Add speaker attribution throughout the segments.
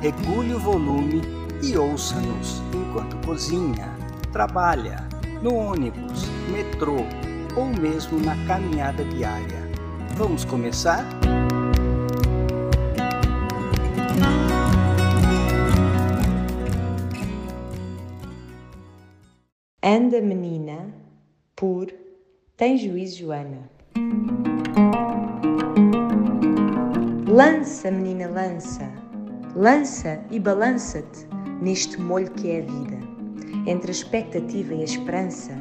Speaker 1: regule o volume e ouça-nos enquanto cozinha, trabalha, no ônibus, metrô ou mesmo na caminhada diária. Vamos começar?
Speaker 2: Anda menina por Tem juízo Joana. Lança, menina, lança Lança e balança-te neste molho que é a vida. Entre a expectativa e a esperança,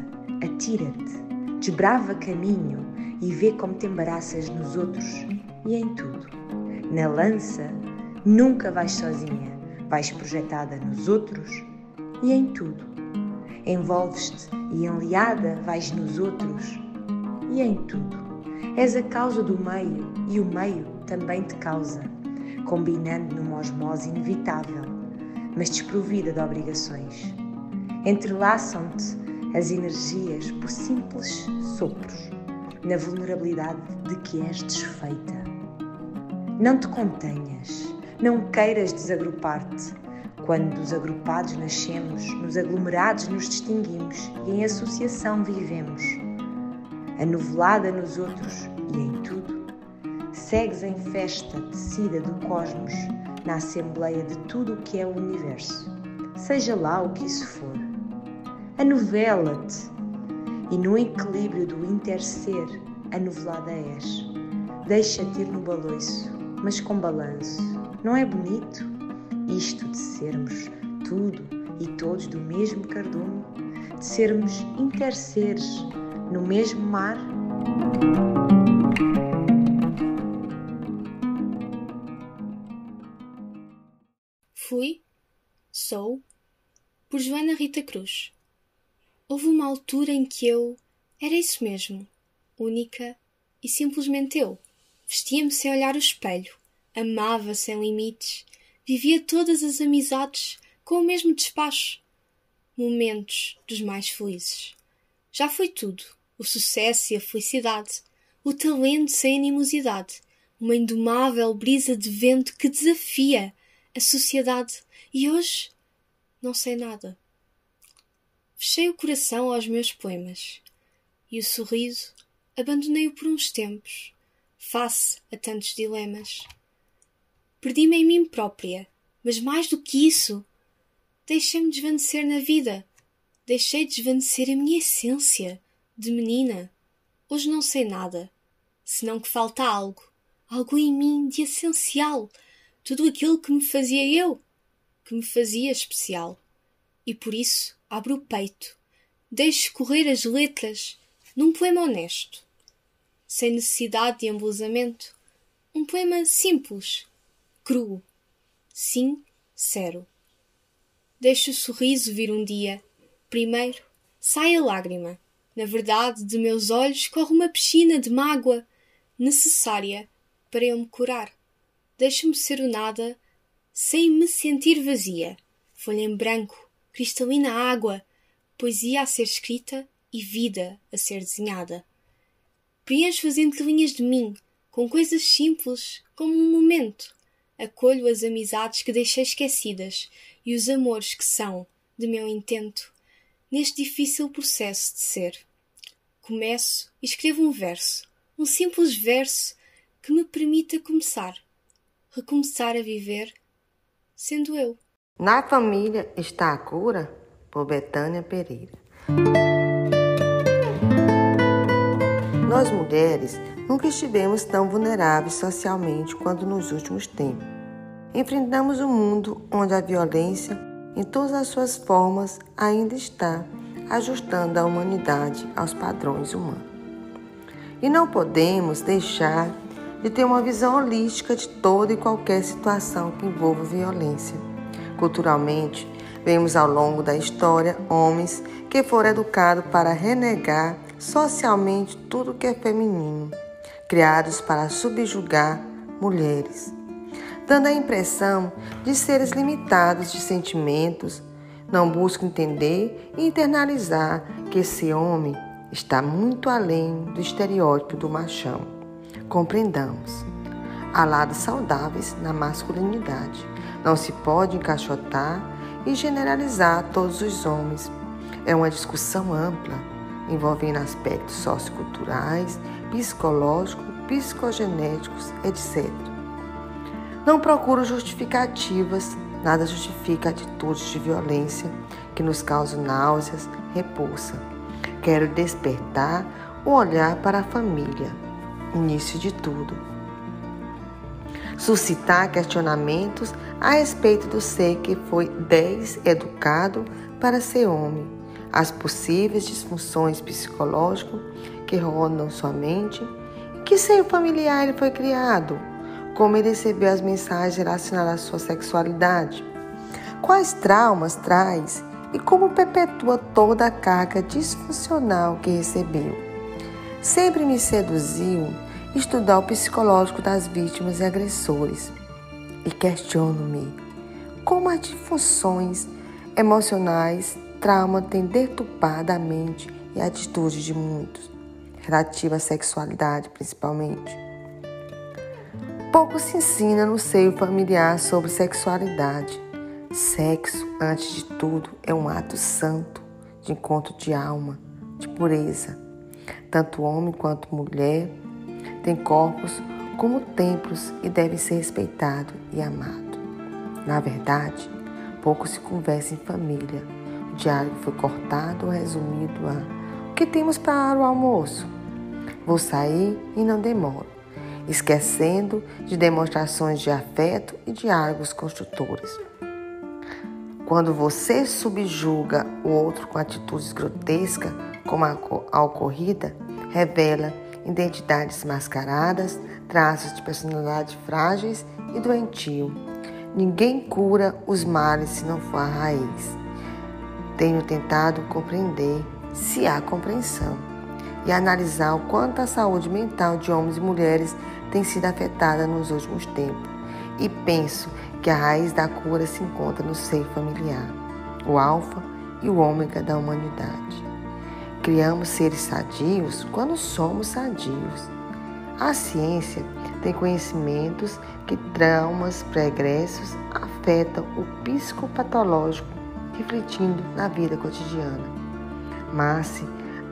Speaker 2: atira-te, desbrava caminho e vê como te embaraças nos outros e em tudo. Na lança, nunca vais sozinha, vais projetada nos outros e em tudo. Envolves-te e enliada vais nos outros e em tudo. És a causa do meio e o meio também te causa combinando numa osmose inevitável, mas desprovida de obrigações. Entrelaçam-te as energias por simples sopros, na vulnerabilidade de que és desfeita. Não te contenhas, não queiras desagrupar-te. Quando dos agrupados nascemos, nos aglomerados nos distinguimos e em associação vivemos. Anovelada nos outros e em tudo, segues em festa tecida do cosmos, na assembleia de tudo o que é o universo, seja lá o que isso for. Anovela-te e no equilíbrio do interser, anovelada és. Deixa-te ir no baloiço, mas com balanço. Não é bonito? Isto de sermos tudo e todos do mesmo cardume, de sermos interseres no mesmo mar?
Speaker 3: Fui, sou, por Joana Rita Cruz. Houve uma altura em que eu era isso mesmo, única e simplesmente eu. Vestia-me sem olhar o espelho, amava sem limites, vivia todas as amizades com o mesmo despacho. Momentos dos mais felizes. Já foi tudo: o sucesso e a felicidade, o talento sem animosidade, uma indomável brisa de vento que desafia a sociedade. E hoje não sei nada. Fechei o coração aos meus poemas e o sorriso abandonei-o por uns tempos, face a tantos dilemas. Perdi-me em mim própria, mas mais do que isso, deixei-me desvanecer na vida. Deixei desvanecer a minha essência de menina. Hoje não sei nada, senão que falta algo, algo em mim de essencial tudo aquilo que me fazia eu, que me fazia especial. E por isso abro o peito, deixo correr as letras num poema honesto, sem necessidade de embelezamento, um poema simples, cru, sincero. Deixo o sorriso vir um dia, primeiro sai a lágrima. Na verdade, de meus olhos corre uma piscina de mágoa necessária para eu me curar deixo-me ser o nada sem me sentir vazia. Folha em branco, cristalina água, poesia a ser escrita e vida a ser desenhada. Preencho as entrelinhas de mim com coisas simples como um momento. Acolho as amizades que deixei esquecidas e os amores que são de meu intento neste difícil processo de ser. Começo e escrevo um verso, um simples verso que me permita começar recomeçar a viver sendo eu.
Speaker 4: Na família está a cura por Betânia Pereira. Nós mulheres nunca estivemos tão vulneráveis socialmente quanto nos últimos tempos. Enfrentamos um mundo onde a violência, em todas as suas formas, ainda está ajustando a humanidade aos padrões humanos. E não podemos deixar de ter uma visão holística de toda e qualquer situação que envolva violência, Culturalmente, vemos ao longo da história homens que foram educados para renegar socialmente tudo que é feminino, criados para subjugar mulheres, dando a impressão de seres limitados de sentimentos, não buscam entender e internalizar que esse homem está muito além do estereótipo do machão. Compreendamos. Há lados saudáveis na masculinidade. Não se pode encaixotar e generalizar todos os homens. É uma discussão ampla, envolvendo aspectos socioculturais, psicológicos, psicogenéticos, etc. Não procuro justificativas, nada justifica atitudes de violência que nos causam náuseas, repulsa. Quero despertar o olhar para a família, início de tudo. Suscitar questionamentos a respeito do ser que foi deseducado para ser homem, as possíveis disfunções psicológicas que rondam sua mente, que seio familiar ele foi criado, como ele recebeu as mensagens relacionadas à sua sexualidade, quais traumas traz e como perpetua toda a carga disfuncional que recebeu. Sempre me seduziu estudar o psicológico das vítimas e agressores e questiono-me como as disfunções emocionais, trauma tem deturpado a mente e a atitude de muitos, relativa à sexualidade principalmente. Pouco se ensina no seio familiar sobre sexualidade Sexo, antes de tudo, é um ato santo de encontro de alma, de pureza. Tanto homem quanto mulher têm corpos como templos e devem ser respeitados e amados. Na verdade, pouco se conversa em família. O diálogo foi cortado ou resumido a: O que temos para o almoço? Vou sair e não demoro, esquecendo de demonstrações de afeto e diálogos construtores. Quando você subjuga o outro com atitudes grotescas, como a ocorrida, revela identidades mascaradas, traços de personalidade frágeis e doentio. Ninguém cura os males se não for a raiz. Tenho tentado compreender, se há compreensão, e analisar o quanto a saúde mental de homens e mulheres tem sido afetada nos últimos tempos. E penso que a raiz da cura se encontra no seio familiar, o alfa e o ômega da humanidade. Criamos seres sadios quando somos sadios. A ciência tem conhecimentos que traumas pregressos afetam o psicopatológico, refletindo na vida cotidiana. Mas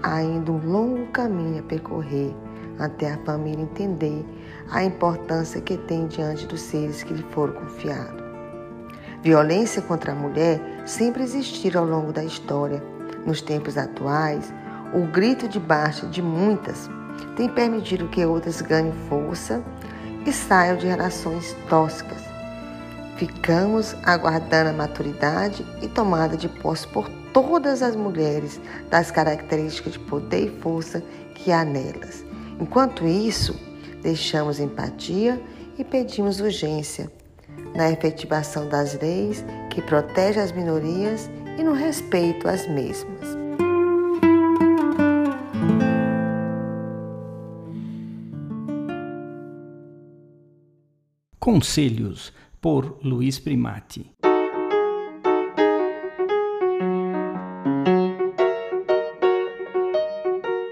Speaker 4: há ainda um longo caminho a percorrer até a família entender a importância que tem diante dos seres que lhe foram confiados. Violência contra a mulher sempre existiu ao longo da história. Nos tempos atuais, o grito de baixa de muitas tem permitido que outras ganhem força e saiam de relações tóxicas. Ficamos aguardando a maturidade e tomada de posse por todas as mulheres das características de poder e força que há nelas. Enquanto isso, deixamos empatia e pedimos urgência na efetivação das leis que protegem as minorias e no respeito às mesmas.
Speaker 1: Conselhos por Luiz Primati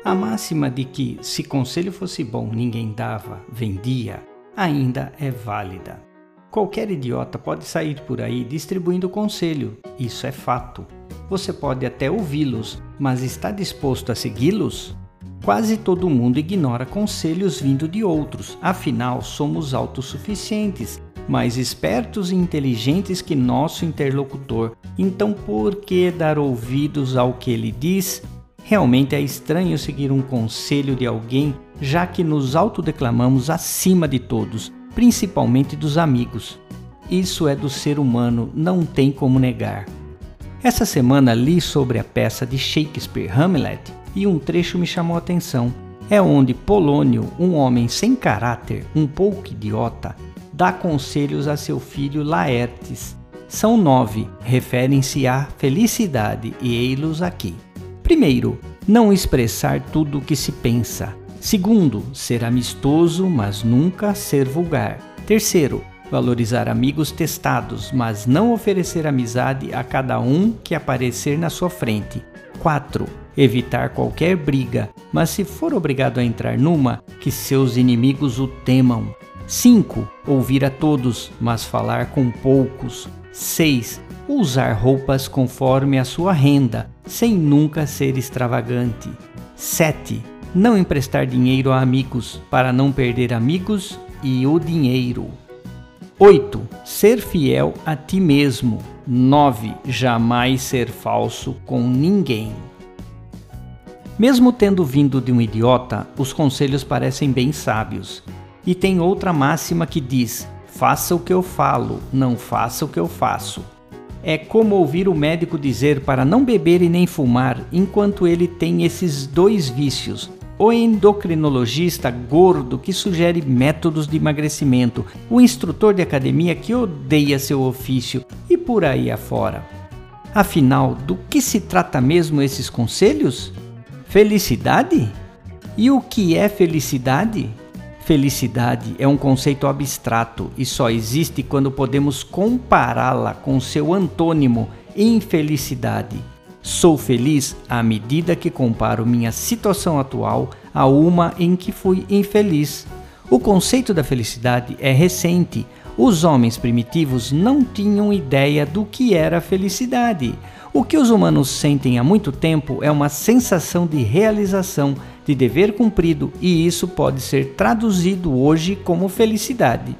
Speaker 1: A máxima de que, se conselho fosse bom, ninguém dava, vendia, ainda é válida. Qualquer idiota pode sair por aí distribuindo conselho, isso é fato. Você pode até ouvi-los, mas está disposto a segui-los? Quase todo mundo ignora conselhos vindo de outros, afinal somos autossuficientes, mais espertos e inteligentes que nosso interlocutor. Então, por que dar ouvidos ao que ele diz Realmente é estranho seguir um conselho de alguém, já que nos autodeclamamos acima de todos, principalmente dos amigos. Isso é do ser humano, não tem como negar. Essa semana li sobre a peça de Shakespeare Hamlet e um trecho me chamou a atenção. É onde Polônio, um homem sem caráter, um pouco idiota, dá conselhos a seu filho Laertes, são nove, referem-se à felicidade e ei-los aqui. Primeiro, não expressar tudo o que se pensa. Segundo, ser amistoso, mas nunca ser vulgar. Terceiro, valorizar amigos testados, mas não oferecer amizade a cada um que aparecer na sua frente. 4. Evitar qualquer briga, mas se for obrigado a entrar numa, que seus inimigos o temam. 5. Ouvir a todos, mas falar com poucos. 6. Usar roupas conforme a sua renda, sem nunca ser extravagante. 7. Não emprestar dinheiro a amigos, para não perder amigos e o dinheiro. 8. Ser fiel a ti mesmo. 9. Jamais ser falso com ninguém. Mesmo tendo vindo de um idiota, os conselhos parecem bem sábios. E tem outra máxima que diz: faça o que eu falo, não faça o que eu faço. É como ouvir o médico dizer para não beber e nem fumar enquanto ele tem esses dois vícios, o endocrinologista gordo que sugere métodos de emagrecimento, o instrutor de academia que odeia seu ofício e por aí afora. Afinal, do que se trata mesmo esses conselhos? Felicidade? E o que é felicidade? Felicidade é um conceito abstrato e só existe quando podemos compará-la com seu antônimo, infelicidade. Sou feliz à medida que comparo minha situação atual a uma em que fui infeliz. O conceito da felicidade é recente. Os homens primitivos não tinham ideia do que era felicidade. O que os humanos sentem há muito tempo é uma sensação de realização, de dever cumprido, e isso pode ser traduzido hoje como felicidade.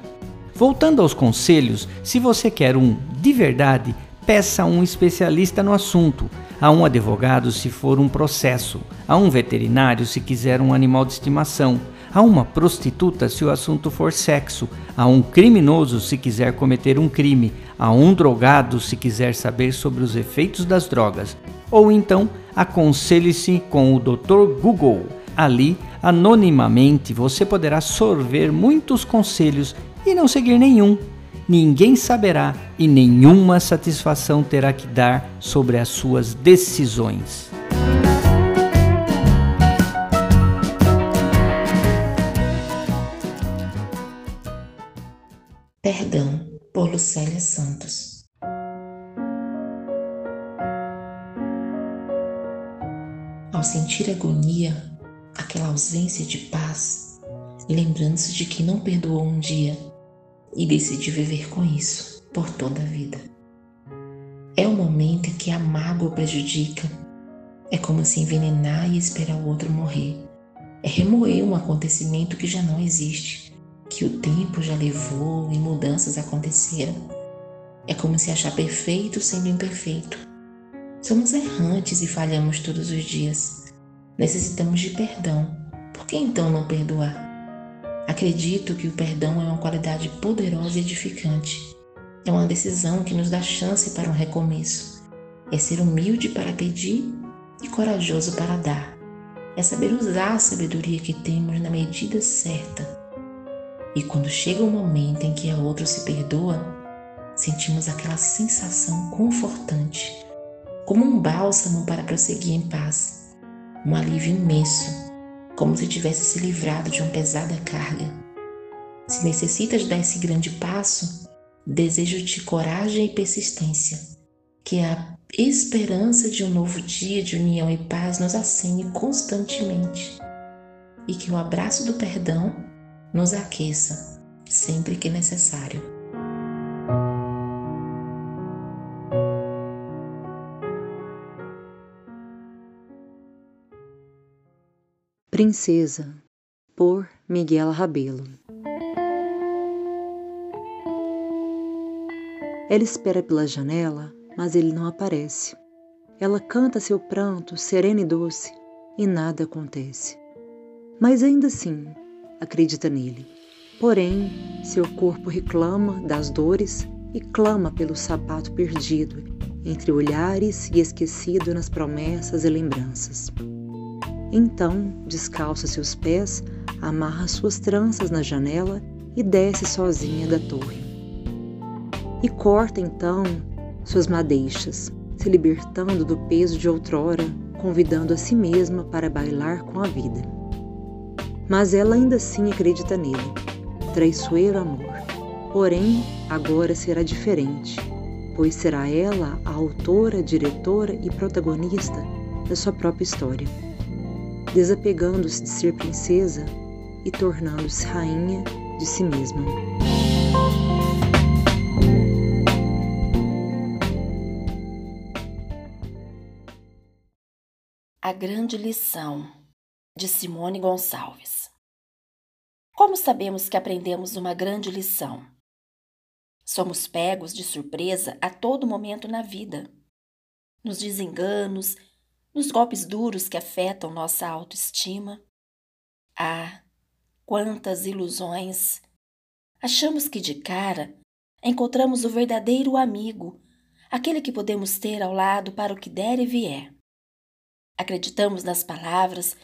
Speaker 1: Voltando aos conselhos, se você quer um de verdade, peça a um especialista no assunto a um advogado se for um processo, a um veterinário se quiser um animal de estimação, a uma prostituta se o assunto for sexo, a um criminoso se quiser cometer um crime, a um drogado se quiser saber sobre os efeitos das drogas, ou então aconselhe-se com o Dr. Google. Ali, anonimamente, você poderá sorver muitos conselhos e não seguir nenhum ninguém saberá e nenhuma satisfação terá que dar sobre as suas decisões.
Speaker 5: Por Lucélia Santos. Ao sentir agonia, aquela ausência de paz, lembrando-se de que não perdoou um dia, e decidi viver com isso por toda a vida. É o momento em que a mágoa prejudica. É como se envenenar e esperar o outro morrer. É remoer um acontecimento que já não existe, que o tempo já levou e mudanças aconteceram. É como se achar perfeito sendo imperfeito. Somos errantes e falhamos todos os dias. Necessitamos de perdão. Por que então não perdoar? Acredito que o perdão é uma qualidade poderosa e edificante. É uma decisão que nos dá chance para um recomeço. É ser humilde para pedir e corajoso para dar. É saber usar a sabedoria que temos na medida certa. E quando chega o momento em que a outro se perdoa, sentimos aquela sensação confortante, como um bálsamo para prosseguir em paz, um alívio imenso como se tivesse se livrado de uma pesada carga. Se necessitas dar esse grande passo, desejo-te coragem e persistência, que a esperança de um novo dia de união e paz nos acene constantemente e que o abraço do perdão nos aqueça sempre que necessário.
Speaker 6: Princesa, por Miguel Rabelo. Ela espera pela janela, mas ele não aparece. Ela canta seu pranto sereno e doce e nada acontece. Mas ainda assim, acredita nele. Porém, seu corpo reclama das dores e clama pelo sapato perdido entre olhares e esquecido nas promessas e lembranças. Então, descalça seus pés, amarra suas tranças na janela e desce sozinha da torre. e corta então suas madeixas, se libertando do peso de outrora, convidando a si mesma para bailar com a vida. Mas ela ainda assim acredita nele, traiçoeiro amor. Porém, agora será diferente, pois será ela a autora, diretora e protagonista da sua própria história, desapegando-se de ser princesa e tornando-se rainha de si mesma.
Speaker 7: A Grande Lição, de Simone Gonçalves. Como sabemos que aprendemos uma grande lição? Somos pegos de surpresa a todo momento na vida. Nos desenganos, nos golpes duros que afetam nossa autoestima. Ah, quantas ilusões! Achamos que de cara encontramos o verdadeiro amigo, aquele que podemos ter ao lado para o que der e vier. Acreditamos nas palavras,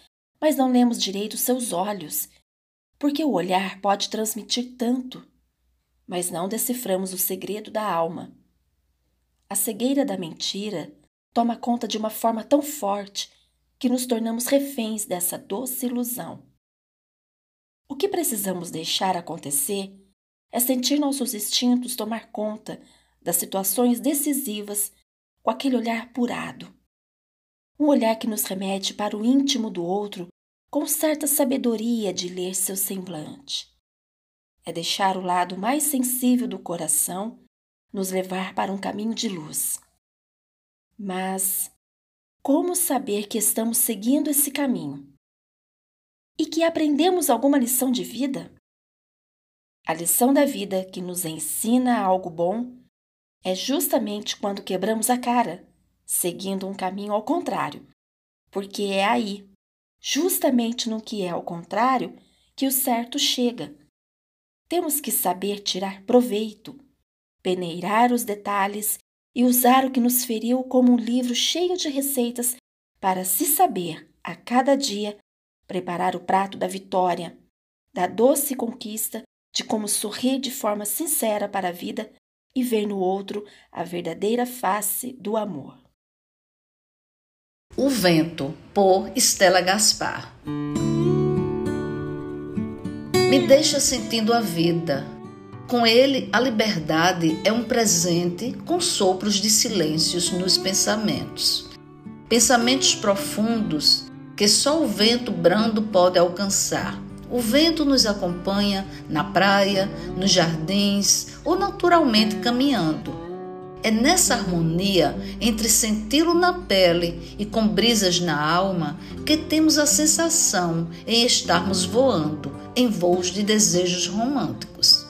Speaker 7: mas não lemos direito seus olhos, porque o olhar pode transmitir tanto, mas não deciframos o segredo da alma. A cegueira da mentira toma conta de uma forma tão forte que nos tornamos reféns dessa doce ilusão. O que precisamos deixar acontecer é sentir nossos instintos tomar conta das situações decisivas com aquele olhar apurado um olhar que nos remete para o íntimo do outro com certa sabedoria de ler seu semblante. É deixar o lado mais sensível do coração nos levar para um caminho de luz. Mas como saber que estamos seguindo esse caminho? E que aprendemos alguma lição de vida? A lição da vida que nos ensina algo bom é justamente quando quebramos a cara seguindo um caminho ao contrário, porque é aí, justamente no que é ao contrário, que o certo chega. Temos que saber tirar proveito, peneirar os detalhes e usar o que nos feriu como um livro cheio de receitas para se saber, a cada dia, preparar o prato da vitória, da doce conquista de como sorrir de forma sincera para a vida e ver no outro a verdadeira face do amor.
Speaker 8: O Vento, por Estela Gaspar. Me deixa sentindo a vida. Com ele, a liberdade é um presente com sopros de silêncios nos pensamentos. Pensamentos profundos que só o vento brando pode alcançar. O vento nos acompanha na praia, nos jardins ou naturalmente caminhando é nessa harmonia entre senti-lo na pele e com brisas na alma que temos a sensação em estarmos voando em voos de desejos românticos.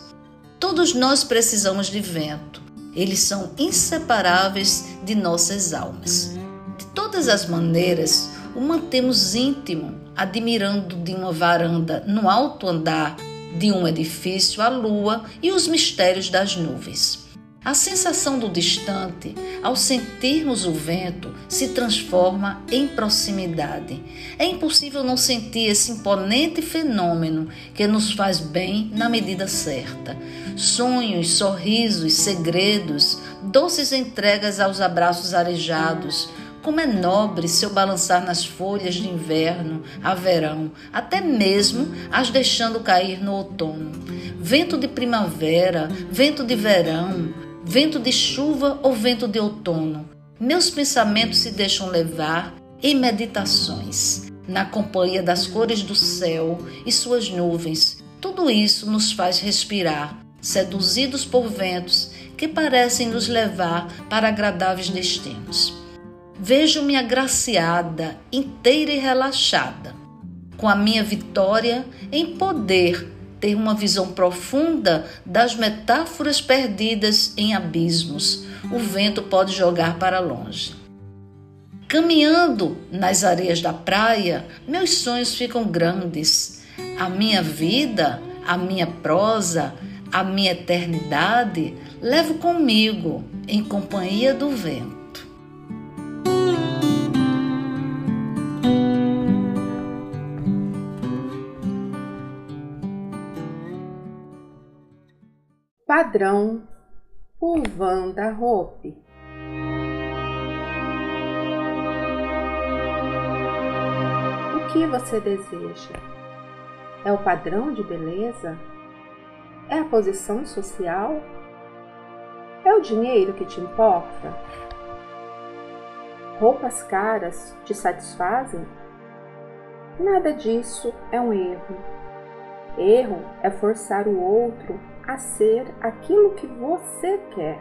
Speaker 8: Todos nós precisamos de vento. Eles são inseparáveis de nossas almas. De todas as maneiras, o mantemos íntimo, admirando de uma varanda no alto andar de um edifício a lua e os mistérios das nuvens. A sensação do distante, ao sentirmos o vento, se transforma em proximidade. É impossível não sentir esse imponente fenômeno que nos faz bem na medida certa. Sonhos, sorrisos, segredos, doces entregas aos abraços arejados. Como é nobre seu balançar nas folhas de inverno, a verão, até mesmo as deixando cair no outono. Vento de primavera, vento de verão, vento de chuva ou vento de outono. Meus pensamentos se deixam levar em meditações, na companhia das cores do céu e suas nuvens. Tudo isso nos faz respirar, seduzidos por ventos que parecem nos levar para agradáveis destinos. Vejo-me agraciada, inteira e relaxada, com a minha vitória em poder ter uma visão profunda das metáforas perdidas em abismos. O vento pode jogar para longe. Caminhando nas areias da praia, meus sonhos ficam grandes. A minha vida, a minha prosa, a minha eternidade levo comigo em companhia do vento.
Speaker 9: Padrão O Vanda Hope. O que você deseja? É o padrão de beleza? É a posição social? É o dinheiro que te importa? Roupas caras te satisfazem? Nada disso é um erro. Erro é forçar o outro a ser aquilo que você quer.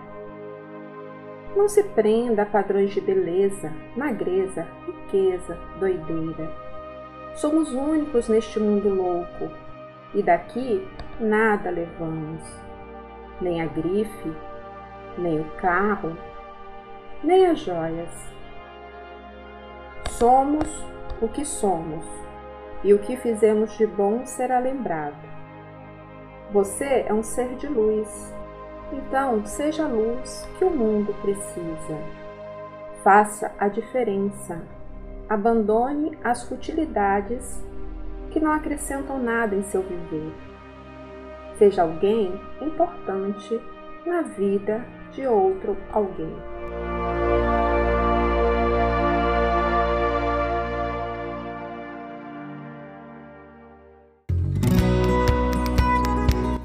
Speaker 9: Não se prenda a padrões de beleza, magreza, riqueza, doideira. Somos únicos neste mundo louco e daqui nada levamos, nem a grife, nem o carro, nem as joias. Somos o que somos e o que fizemos de bom será lembrado. Você é um ser de luz, então seja a luz que o mundo precisa. Faça a diferença. Abandone as futilidades que não acrescentam nada em seu viver. Seja alguém importante na vida de outro alguém.